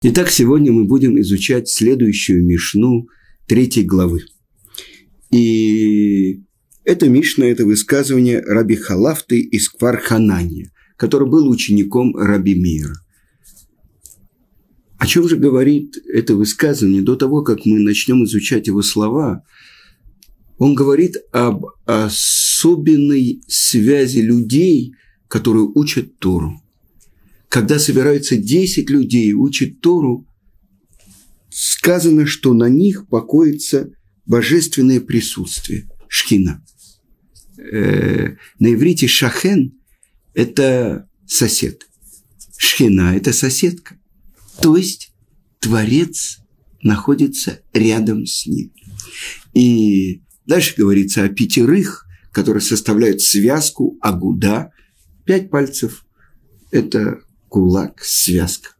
Итак, сегодня мы будем изучать следующую Мишну третьей главы. И это Мишна, это высказывание Раби Халафты из Кварханания, который был учеником Раби Мира. О чем же говорит это высказывание до того, как мы начнем изучать его слова? Он говорит об особенной связи людей, которые учат Тору – когда собираются 10 людей учат Тору, сказано, что на них покоится божественное присутствие, шхина. Э, на иврите шахен – это сосед. Шхина – это соседка. То есть Творец находится рядом с ним. И дальше говорится о пятерых, которые составляют связку агуда. Пять пальцев – это кулак, связка.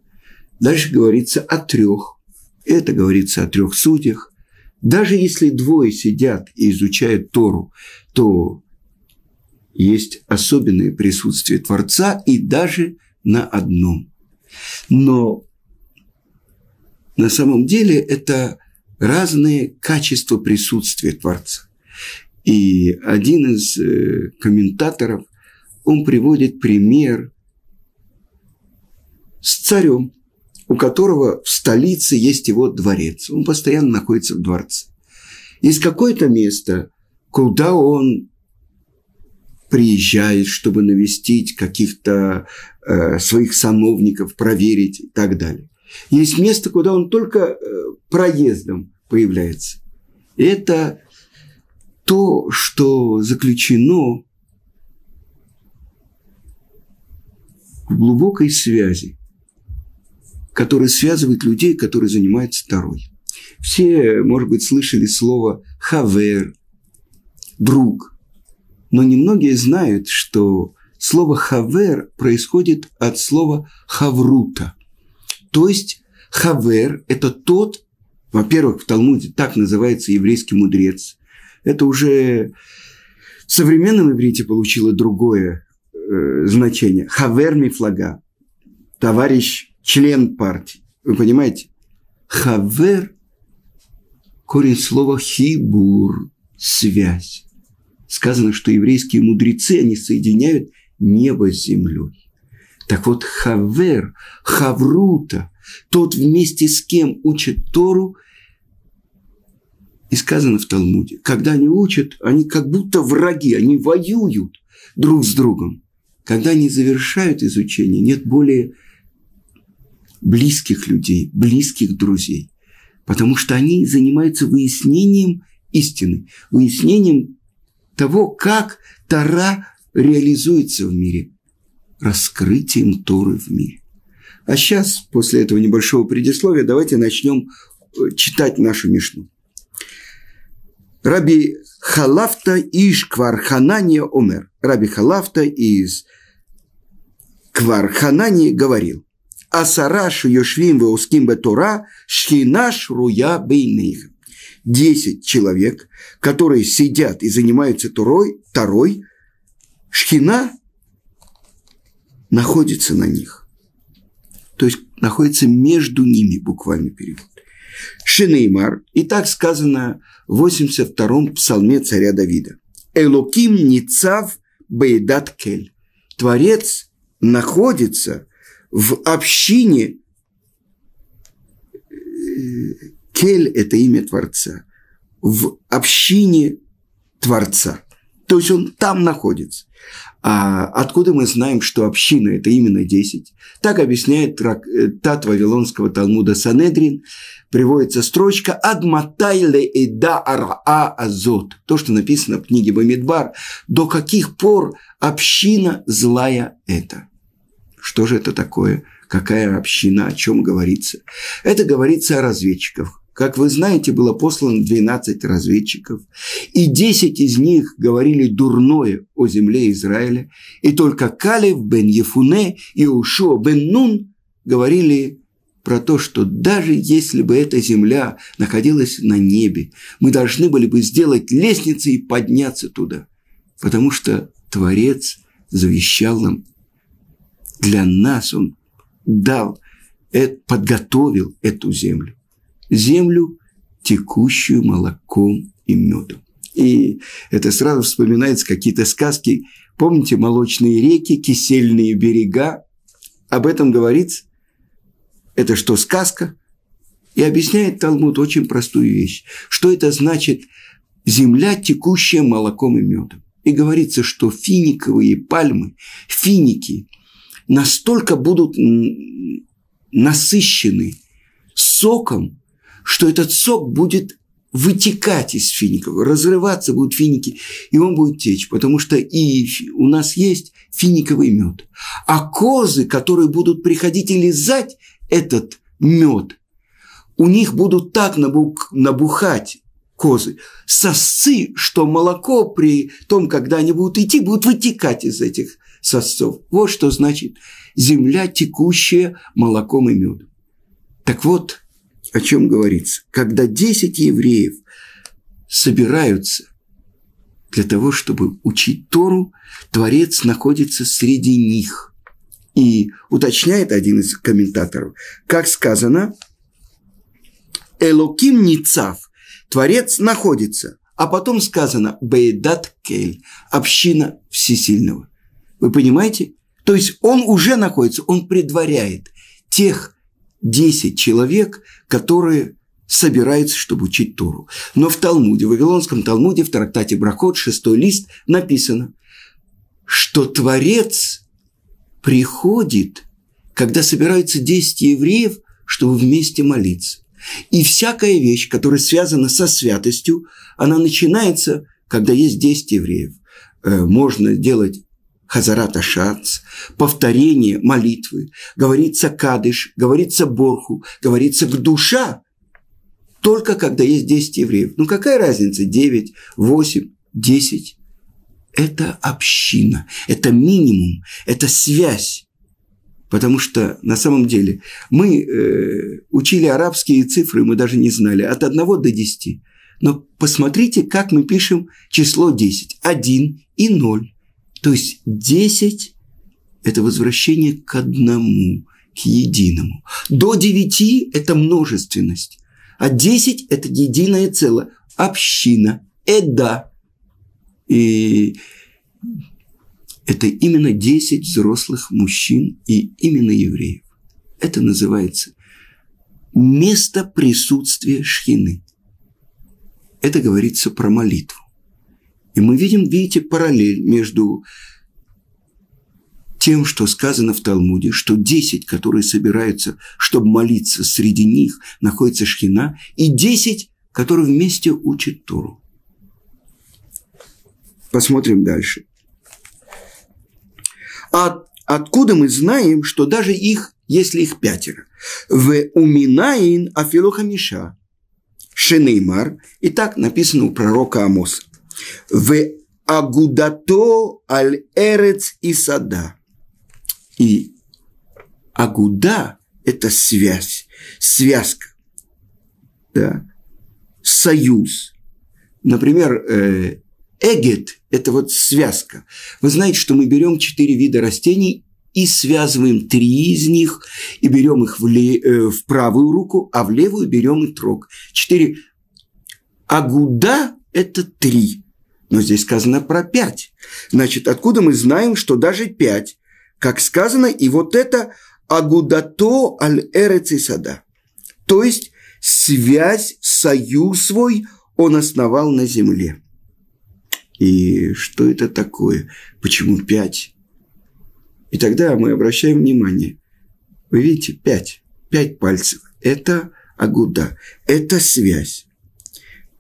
Дальше говорится о трех. Это говорится о трех судьях. Даже если двое сидят и изучают Тору, то есть особенное присутствие Творца и даже на одном. Но на самом деле это разные качества присутствия Творца. И один из э, комментаторов, он приводит пример с царем, у которого в столице есть его дворец. Он постоянно находится в дворце. Есть какое-то место, куда он приезжает, чтобы навестить каких-то э, своих сановников, проверить и так далее. Есть место, куда он только э, проездом появляется. Это то, что заключено в глубокой связи который связывает людей, которые занимаются второй. Все, может быть, слышали слово «хавер», «друг». Но немногие знают, что слово «хавер» происходит от слова «хаврута». То есть «хавер» – это тот, во-первых, в Талмуде так называется еврейский мудрец. Это уже в современном иврите получило другое э, значение. «Хавер мифлага» – товарищ член партии. Вы понимаете? Хавер – корень слова хибур – связь. Сказано, что еврейские мудрецы, они соединяют небо с землей. Так вот, хавер, хаврута, тот вместе с кем учит Тору, и сказано в Талмуде, когда они учат, они как будто враги, они воюют друг с другом. Когда они завершают изучение, нет более близких людей, близких друзей. Потому что они занимаются выяснением истины, выяснением того, как Тара реализуется в мире, раскрытием Торы в мире. А сейчас, после этого небольшого предисловия, давайте начнем э, читать нашу Мишну. Раби Халафта иш Кварханания Омер. Раби Халафта из Кварханани говорил, Асара шиешвим веуским бетора шхина шруя бейных. Десять человек, которые сидят и занимаются Турой, Тарой, шхина находится на них. То есть находится между ними, буквально перевод. Шинеймар, и так сказано в 82-м псалме царя Давида. Элоким Ницав Бейдат Кель. Творец находится в общине Кель – это имя Творца. В общине Творца. То есть он там находится. А откуда мы знаем, что община – это именно 10? Так объясняет э, Вавилонского Талмуда Санедрин. Приводится строчка «Адматайле эда араа азот». То, что написано в книге Бамидбар. До каких пор община злая это? Что же это такое? Какая община? О чем говорится? Это говорится о разведчиках. Как вы знаете, было послано 12 разведчиков, и 10 из них говорили дурное о земле Израиля, и только Калев бен Ефуне и Ушо бен Нун говорили про то, что даже если бы эта земля находилась на небе, мы должны были бы сделать лестницы и подняться туда, потому что Творец завещал нам для нас Он дал подготовил эту землю. Землю, текущую молоком и медом. И это сразу вспоминается какие-то сказки. Помните молочные реки, кисельные берега? Об этом говорится. Это что, сказка? И объясняет Талмуд очень простую вещь. Что это значит земля, текущая молоком и медом? И говорится, что финиковые пальмы, финики, настолько будут насыщены соком, что этот сок будет вытекать из фиников, разрываться будут финики, и он будет течь, потому что и у нас есть финиковый мед. А козы, которые будут приходить и лизать этот мед, у них будут так набух, набухать козы, сосцы, что молоко при том, когда они будут идти, будет вытекать из этих сосцов. Вот что значит земля, текущая молоком и медом. Так вот, о чем говорится. Когда 10 евреев собираются для того, чтобы учить Тору, Творец находится среди них. И уточняет один из комментаторов, как сказано, Элоким Ницав, Творец находится, а потом сказано Бейдат Кель, община всесильного. Вы понимаете? То есть он уже находится, он предваряет тех 10 человек, которые собираются, чтобы учить Тору. Но в Талмуде, в Вавилонском Талмуде, в трактате Брахот, шестой лист, написано, что Творец приходит, когда собираются 10 евреев, чтобы вместе молиться. И всякая вещь, которая связана со святостью, она начинается, когда есть 10 евреев. Э, можно делать Хазарат Ашац, повторение молитвы, говорится Кадыш, говорится Борху, говорится к душа, только когда есть 10 евреев. Ну какая разница, 9, 8, 10? Это община, это минимум, это связь. Потому что на самом деле мы э, учили арабские цифры, мы даже не знали, от 1 до 10. Но посмотрите, как мы пишем число 10. 1 и 0. То есть 10 – это возвращение к одному, к единому. До 9 – это множественность. А 10 – это единое целое. Община, эда. И это именно 10 взрослых мужчин и именно евреев. Это называется место присутствия шхины. Это говорится про молитву. И мы видим, видите, параллель между тем, что сказано в Талмуде, что 10, которые собираются, чтобы молиться, среди них находится Шхина, и 10, которые вместе учат Тору. Посмотрим дальше. А откуда мы знаем, что даже их, если их пятеро, в уминаин афилоха миша, шенеймар, и так написано у пророка Амоса в агудато аль эрец и сада. И агуда – это связь, связка, да, союз. Например, э, эгет – это вот связка. Вы знаете, что мы берем четыре вида растений и связываем три из них, и берем их в, ле, э, в правую руку, а в левую берем и трог. Четыре. Агуда – это три. Но здесь сказано про пять. Значит, откуда мы знаем, что даже пять? Как сказано, и вот это агудато аль эрецисада. То есть связь, союз свой он основал на земле. И что это такое? Почему пять? И тогда мы обращаем внимание. Вы видите, пять. Пять пальцев. Это агуда. Это связь.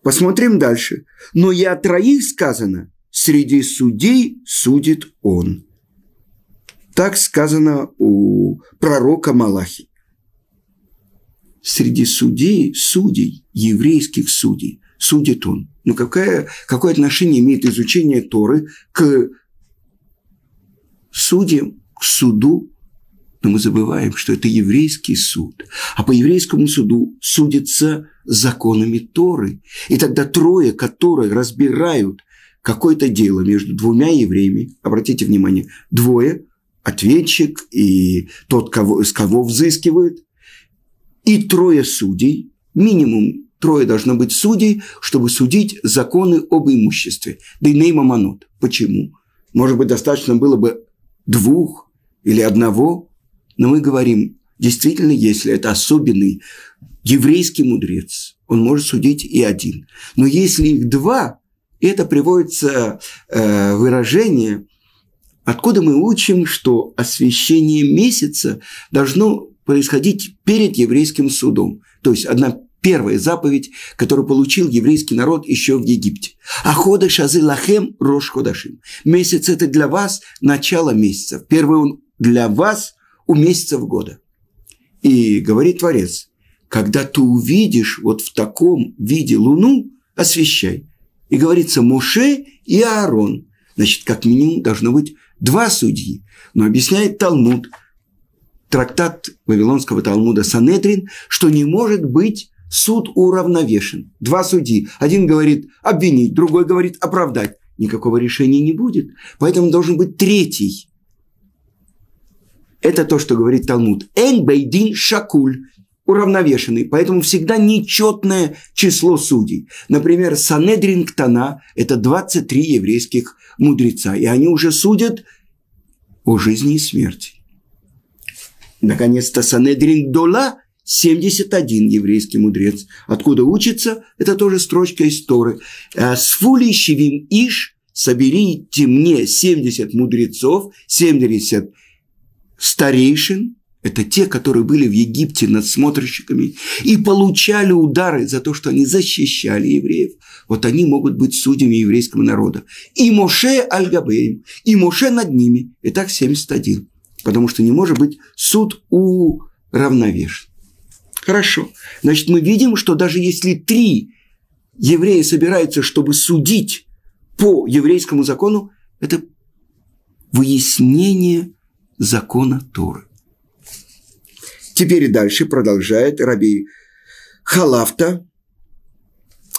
Посмотрим дальше. Но и о троих сказано, среди судей судит он. Так сказано у пророка Малахи. Среди судей, судей, еврейских судей, судит он. Но какое, какое отношение имеет изучение Торы к судьям, к суду но мы забываем, что это еврейский суд. А по еврейскому суду судится законами Торы. И тогда трое, которые разбирают какое-то дело между двумя евреями, обратите внимание, двое, ответчик и тот, кого, с кого взыскивают, и трое судей, минимум трое должно быть судей, чтобы судить законы об имуществе. Дейней маманот. Почему? Может быть, достаточно было бы двух или одного, но мы говорим, действительно, если это особенный еврейский мудрец, он может судить и один. Но если их два, это приводится э, выражение, откуда мы учим, что освящение месяца должно происходить перед еврейским судом. То есть одна первая заповедь, которую получил еврейский народ еще в Египте. Ахода шазы лахем рош ходашим. Месяц это для вас начало месяца. Первый он для вас у месяцев года. И говорит Творец, когда ты увидишь вот в таком виде луну, освещай. И говорится Моше и Аарон. Значит, как минимум должно быть два судьи. Но объясняет Талмуд, трактат Вавилонского Талмуда Санедрин, что не может быть суд уравновешен. Два судьи. Один говорит обвинить, другой говорит оправдать. Никакого решения не будет. Поэтому должен быть третий. Это то, что говорит Талмуд. Эн бейдин шакуль уравновешенный, поэтому всегда нечетное число судей. Например, Санедрин Ктана – это 23 еврейских мудреца, и они уже судят о жизни и смерти. Наконец-то Санедрин Дола 71 еврейский мудрец. Откуда учится? Это тоже строчка из Торы. «Э, Сфули щевим иш, соберите мне 70 мудрецов, 70 старейшин, это те, которые были в Египте надсмотрщиками и получали удары за то, что они защищали евреев. Вот они могут быть судьями еврейского народа. И Моше Аль-Габеем, и Моше над ними. И так 71. Потому что не может быть суд уравновешен. Хорошо. Значит, мы видим, что даже если три еврея собираются, чтобы судить по еврейскому закону, это выяснение закона Торы. Теперь и дальше продолжает Раби Халафта.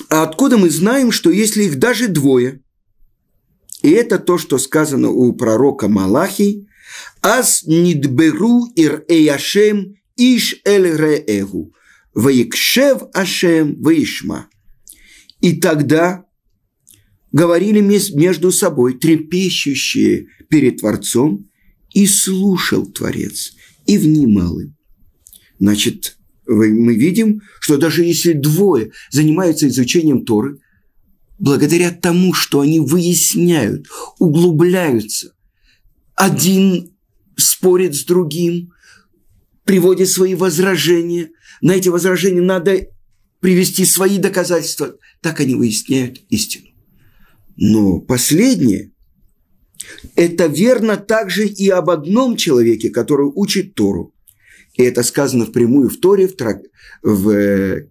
А откуда мы знаем, что если их даже двое, и это то, что сказано у пророка Малахи, «Аз нидберу ир эяшем Иш эль реэгу, ваикшев ашем ваишма. И тогда говорили между собой трепещущие перед Творцом, и слушал Творец, и внимал им. Значит, мы видим, что даже если двое занимаются изучением Торы, благодаря тому, что они выясняют, углубляются, один спорит с другим, приводит свои возражения. На эти возражения надо привести свои доказательства. Так они выясняют истину. Но последнее, это верно также и об одном человеке, который учит Тору. И это сказано впрямую в Торе, в, трак, в э,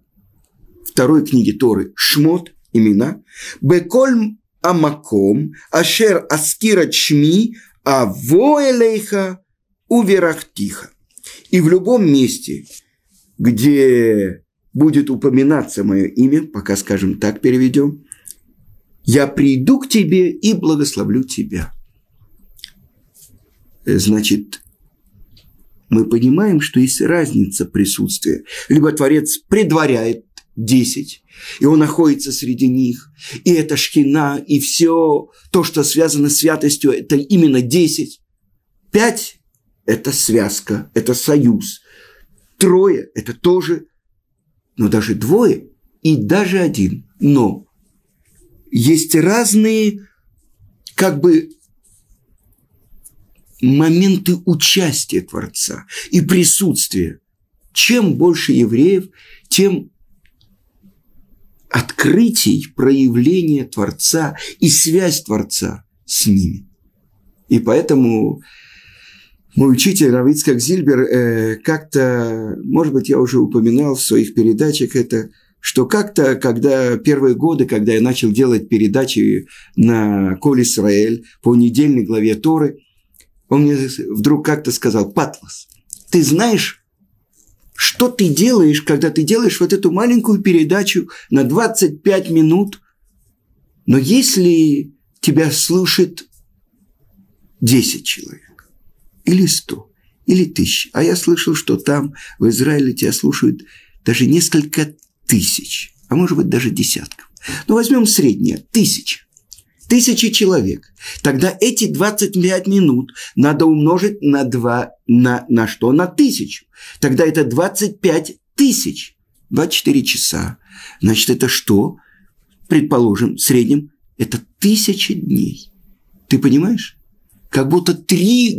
второй книге Торы Шмот, имена. Беколь амаком, ашер аскира чми, а воэлейха уверахтиха. И в любом месте, где будет упоминаться мое имя, пока, скажем так, переведем, я приду к тебе и благословлю тебя. Значит, мы понимаем, что есть разница присутствия. Либо Творец предваряет 10, и он находится среди них, и это шкина, и все то, что связано с святостью, это именно 10. Пять это связка, это союз. Трое – это тоже, но даже двое и даже один. Но есть разные как бы моменты участия Творца и присутствия. Чем больше евреев, тем открытий проявления Творца и связь Творца с ними. И поэтому мой учитель Равицкак Зильбер э, как-то, может быть, я уже упоминал в своих передачах это, что как-то, когда первые годы, когда я начал делать передачи на Коль Исраэль по недельной главе Торы, он мне вдруг как-то сказал, Патлас, ты знаешь, что ты делаешь, когда ты делаешь вот эту маленькую передачу на 25 минут, но если тебя слушает 10 человек, или сто, или тысяч. А я слышал, что там, в Израиле, тебя слушают даже несколько тысяч, а может быть даже десятков. Ну, возьмем среднее, тысяча. Тысячи человек. Тогда эти 25 минут надо умножить на 2, на, на что? На тысячу. Тогда это 25 тысяч. 24 часа. Значит, это что? Предположим, в среднем это тысяча дней. Ты понимаешь? Как будто три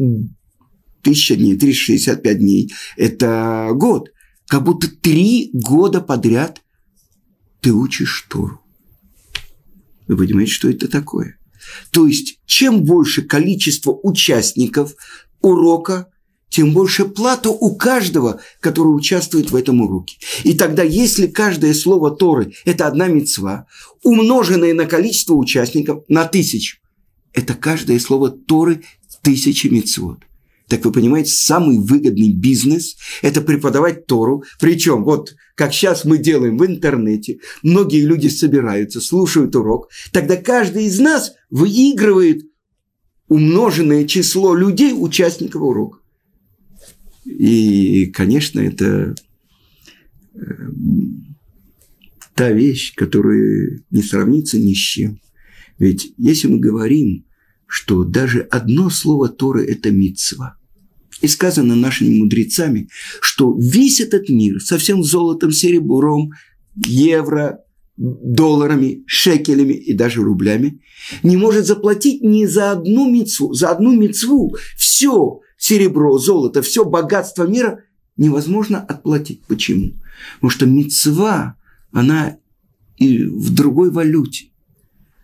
тысяча дней, 365 дней – это год. Как будто три года подряд ты учишь Тору. Вы понимаете, что это такое? То есть, чем больше количество участников урока, тем больше плата у каждого, который участвует в этом уроке. И тогда, если каждое слово Торы – это одна мецва, умноженное на количество участников на тысячу, это каждое слово Торы – тысяча мецвод. Так вы понимаете, самый выгодный бизнес – это преподавать Тору. Причем, вот как сейчас мы делаем в интернете, многие люди собираются, слушают урок, тогда каждый из нас выигрывает умноженное число людей, участников урока. И, конечно, это э, та вещь, которая не сравнится ни с чем. Ведь если мы говорим, что даже одно слово Торы – это митцва – и сказано нашими мудрецами, что весь этот мир со всем золотом, серебром, евро, долларами, шекелями и даже рублями не может заплатить ни за одну мецву. За одну мецву все серебро, золото, все богатство мира невозможно отплатить. Почему? Потому что мецва, она и в другой валюте.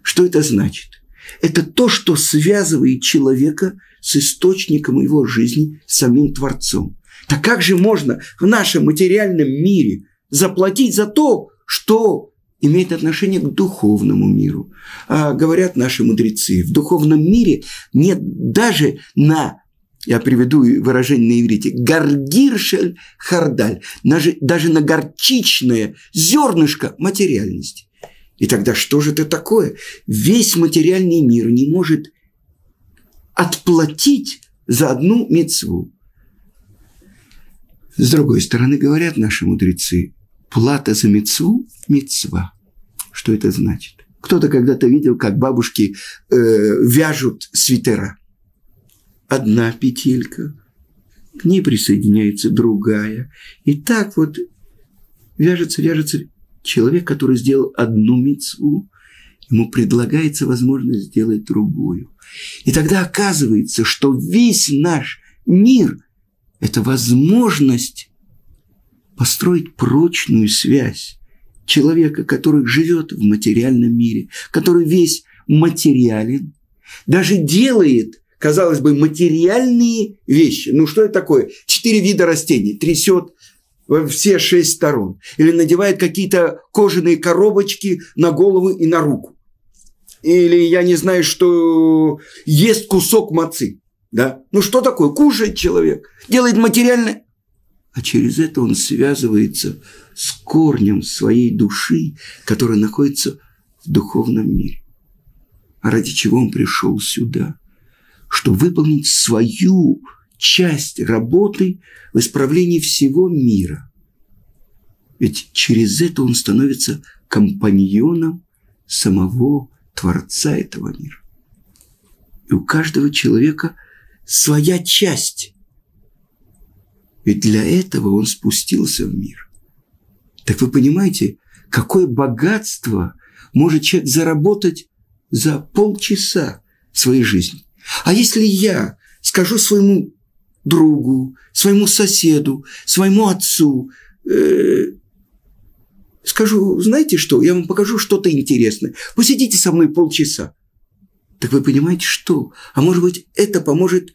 Что это значит? Это то, что связывает человека с источником его жизни, самим Творцом. Так как же можно в нашем материальном мире заплатить за то, что имеет отношение к духовному миру? А говорят наши мудрецы, в духовном мире нет даже на я приведу выражение на иврите, гаргиршель хардаль, даже, даже на горчичное зернышко материальности. И тогда что же это такое? Весь материальный мир не может отплатить за одну мецву. С другой стороны, говорят наши мудрецы, плата за мецву – мецва. Что это значит? Кто-то когда-то видел, как бабушки э, вяжут свитера. Одна петелька, к ней присоединяется другая. И так вот вяжется, вяжется человек, который сделал одну мецву, ему предлагается возможность сделать другую. И тогда оказывается, что весь наш мир – это возможность построить прочную связь человека, который живет в материальном мире, который весь материален, даже делает, казалось бы, материальные вещи. Ну, что это такое? Четыре вида растений. Трясет во все шесть сторон. Или надевает какие-то кожаные коробочки на голову и на руку или я не знаю, что ест кусок мацы. Да? Ну что такое? Кушает человек, делает материальное. А через это он связывается с корнем своей души, которая находится в духовном мире. А ради чего он пришел сюда? Чтобы выполнить свою часть работы в исправлении всего мира. Ведь через это он становится компаньоном самого Творца этого мира. И у каждого человека своя часть. Ведь для этого он спустился в мир. Так вы понимаете, какое богатство может человек заработать за полчаса своей жизни. А если я скажу своему другу, своему соседу, своему отцу, э, скажу, знаете что, я вам покажу что-то интересное. Посидите со мной полчаса. Так вы понимаете, что? А может быть, это поможет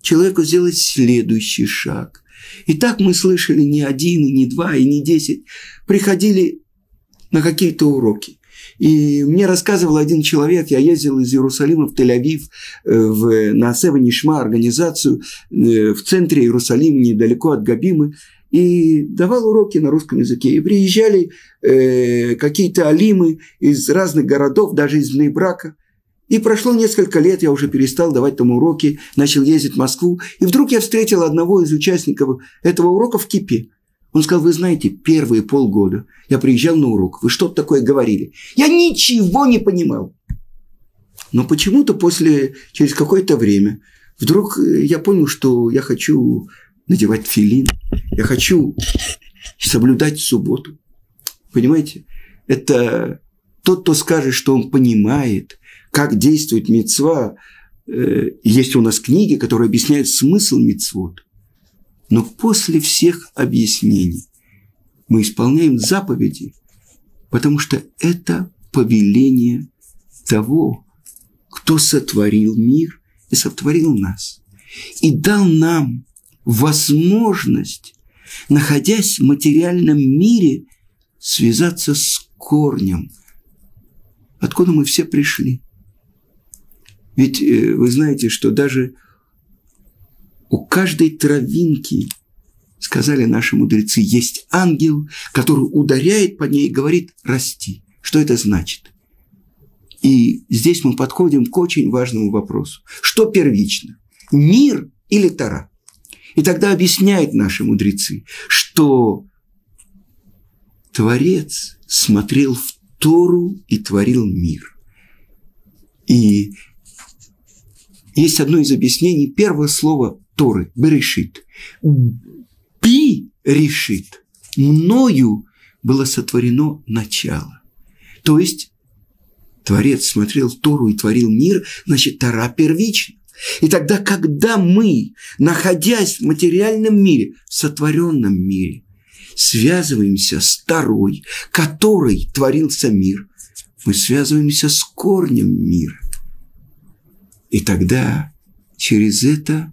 человеку сделать следующий шаг. И так мы слышали не один, и не два, и не десять. Приходили на какие-то уроки. И мне рассказывал один человек, я ездил из Иерусалима в Тель-Авив э, в, на Сева организацию э, в центре Иерусалима, недалеко от Габимы и давал уроки на русском языке. И приезжали э, какие-то алимы из разных городов, даже из Нейбрака. И прошло несколько лет, я уже перестал давать там уроки, начал ездить в Москву. И вдруг я встретил одного из участников этого урока в Кипе. Он сказал, вы знаете, первые полгода я приезжал на урок, вы что-то такое говорили. Я ничего не понимал. Но почему-то после, через какое-то время, вдруг э, я понял, что я хочу надевать филин, я хочу соблюдать субботу. Понимаете? Это тот, кто скажет, что он понимает, как действует мецва. Э, есть у нас книги, которые объясняют смысл мецвод. Но после всех объяснений мы исполняем заповеди, потому что это повеление того, кто сотворил мир и сотворил нас. И дал нам возможность, находясь в материальном мире, связаться с корнем, откуда мы все пришли. Ведь э, вы знаете, что даже у каждой травинки, сказали наши мудрецы, есть ангел, который ударяет по ней и говорит «расти». Что это значит? И здесь мы подходим к очень важному вопросу. Что первично? Мир или Тара? И тогда объясняют наши мудрецы, что Творец смотрел в Тору и творил мир. И есть одно из объяснений. Первое слово Торы – Берешит. Би решит. Мною было сотворено начало. То есть Творец смотрел Тору и творил мир, значит, Тора первична. И тогда, когда мы, находясь в материальном мире, в сотворенном мире, связываемся с Торой, которой творился мир, мы связываемся с корнем мира. И тогда через это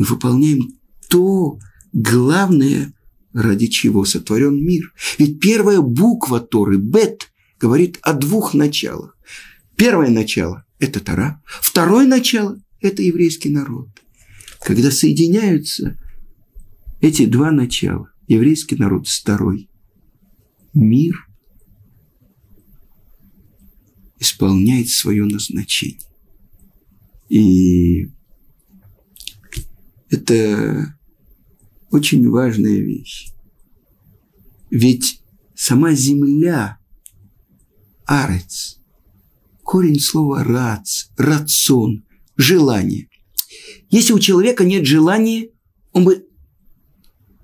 мы выполняем то главное, ради чего сотворен мир. Ведь первая буква Торы, Бет, говорит о двух началах. Первое начало – это Тора. Второе начало – это еврейский народ. Когда соединяются эти два начала, еврейский народ с Торой, мир исполняет свое назначение. И это очень важная вещь. Ведь сама земля, арец, корень слова рац, рацион, желание. Если у человека нет желания, он бы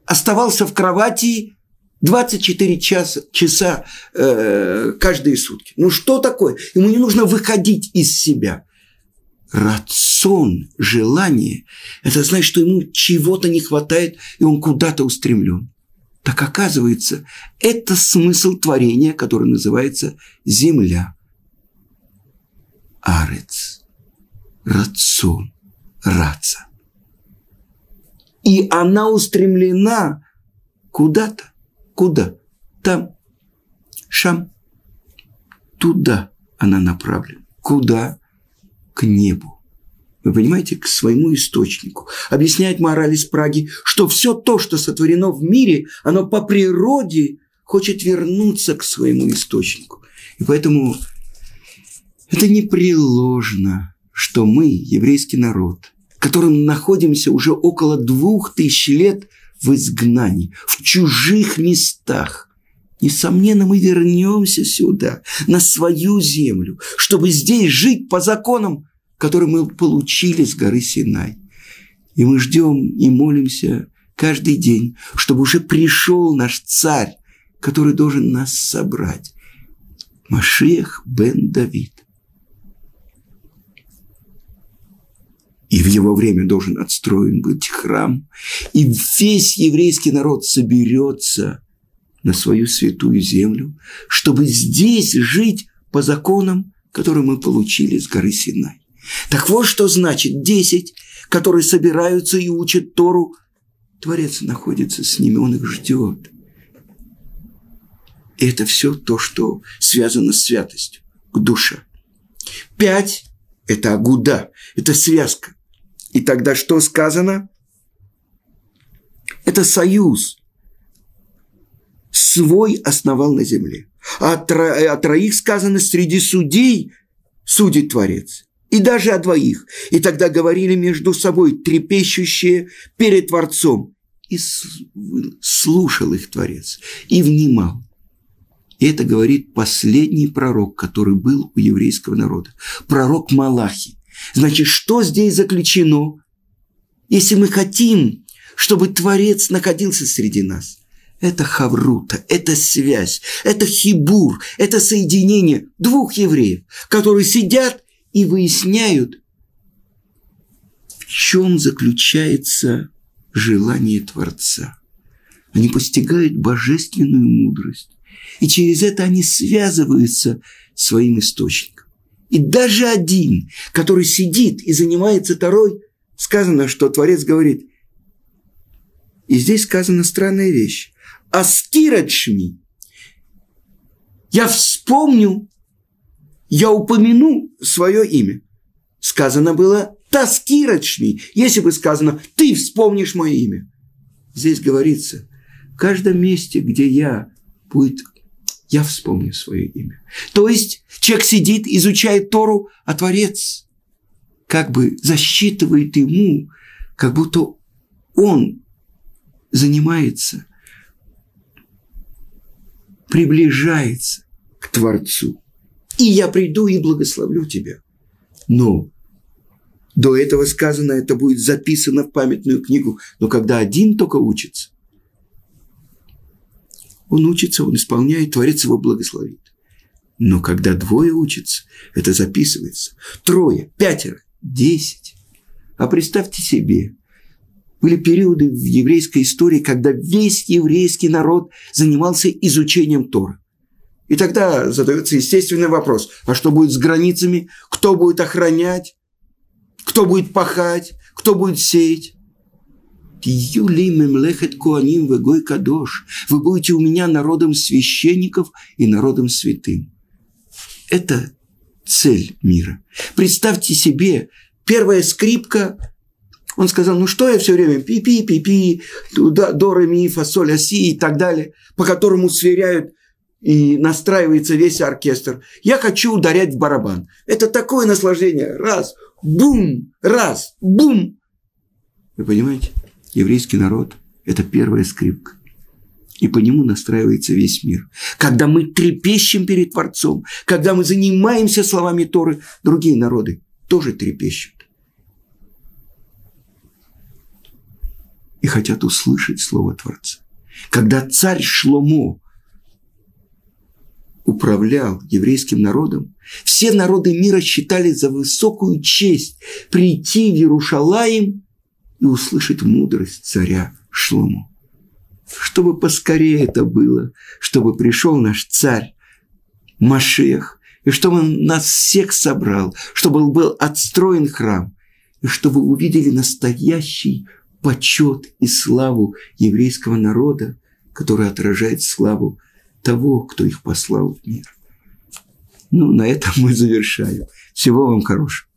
оставался в кровати 24 часа, часа э, каждые сутки. Ну что такое? Ему не нужно выходить из себя рацион, желание, это значит, что ему чего-то не хватает, и он куда-то устремлен. Так оказывается, это смысл творения, который называется земля. Арец, рацион, раца. И она устремлена куда-то. Куда? Там. Шам. Туда она направлена. Куда? К небу. Вы понимаете, к своему источнику. Объясняет мораль из Праги, что все то, что сотворено в мире, оно по природе хочет вернуться к своему источнику. И поэтому это непреложно, что мы, еврейский народ, которым находимся уже около двух тысяч лет в изгнании, в чужих местах, Несомненно, мы вернемся сюда, на свою землю, чтобы здесь жить по законам, которые мы получили с горы Синай. И мы ждем и молимся каждый день, чтобы уже пришел наш царь, который должен нас собрать. Машех бен Давид. И в его время должен отстроен быть храм. И весь еврейский народ соберется – на свою святую землю, чтобы здесь жить по законам, которые мы получили с горы Синай. Так вот, что значит десять, которые собираются и учат Тору. Творец находится с ними, он их ждет. И это все то, что связано с святостью, к душе. Пять – это агуда, это связка. И тогда что сказано? Это союз свой основал на земле. А тро, о троих сказано, среди судей судит Творец. и даже о двоих. И тогда говорили между собой трепещущие перед Творцом. И слушал их Творец, и внимал. И это говорит последний пророк, который был у еврейского народа. Пророк Малахи. Значит, что здесь заключено? Если мы хотим, чтобы Творец находился среди нас, это хаврута, это связь, это хибур, это соединение двух евреев, которые сидят и выясняют, в чем заключается желание Творца. Они постигают божественную мудрость, и через это они связываются своим источником. И даже один, который сидит и занимается Торой, сказано, что Творец говорит, и здесь сказана странная вещь. Аскирачми. Я вспомню я упомяну свое имя. Сказано было Таскирочми, если бы сказано «ты вспомнишь мое имя». Здесь говорится, в каждом месте, где я будет, я вспомню свое имя. То есть человек сидит, изучает Тору, а Творец как бы засчитывает ему, как будто он занимается, приближается к Творцу и я приду и благословлю тебя. Но до этого сказано, это будет записано в памятную книгу. Но когда один только учится, он учится, он исполняет, Творец его благословит. Но когда двое учатся, это записывается. Трое, пятеро, десять. А представьте себе, были периоды в еврейской истории, когда весь еврейский народ занимался изучением Тора. И тогда задается естественный вопрос, а что будет с границами, кто будет охранять, кто будет пахать, кто будет сеять? Куаним вегой кадош. Вы будете у меня народом священников и народом святым. Это цель мира. Представьте себе, первая скрипка, он сказал, ну что я все время пи-пи-пи-пи, до, ре, ми, фа, соль, а, и так далее, по которому сверяют и настраивается весь оркестр. Я хочу ударять в барабан. Это такое наслаждение. Раз, бум, раз, бум. Вы понимаете? Еврейский народ – это первая скрипка. И по нему настраивается весь мир. Когда мы трепещем перед Творцом, когда мы занимаемся словами Торы, другие народы тоже трепещут. И хотят услышать слово Творца. Когда царь Шломо управлял еврейским народом, все народы мира считали за высокую честь прийти в Иерушалаим и услышать мудрость царя Шлому. Чтобы поскорее это было, чтобы пришел наш царь Машех, и чтобы он нас всех собрал, чтобы был отстроен храм, и чтобы увидели настоящий почет и славу еврейского народа, который отражает славу того, кто их послал в мир. Ну, на этом мы завершаем. Всего вам хорошего.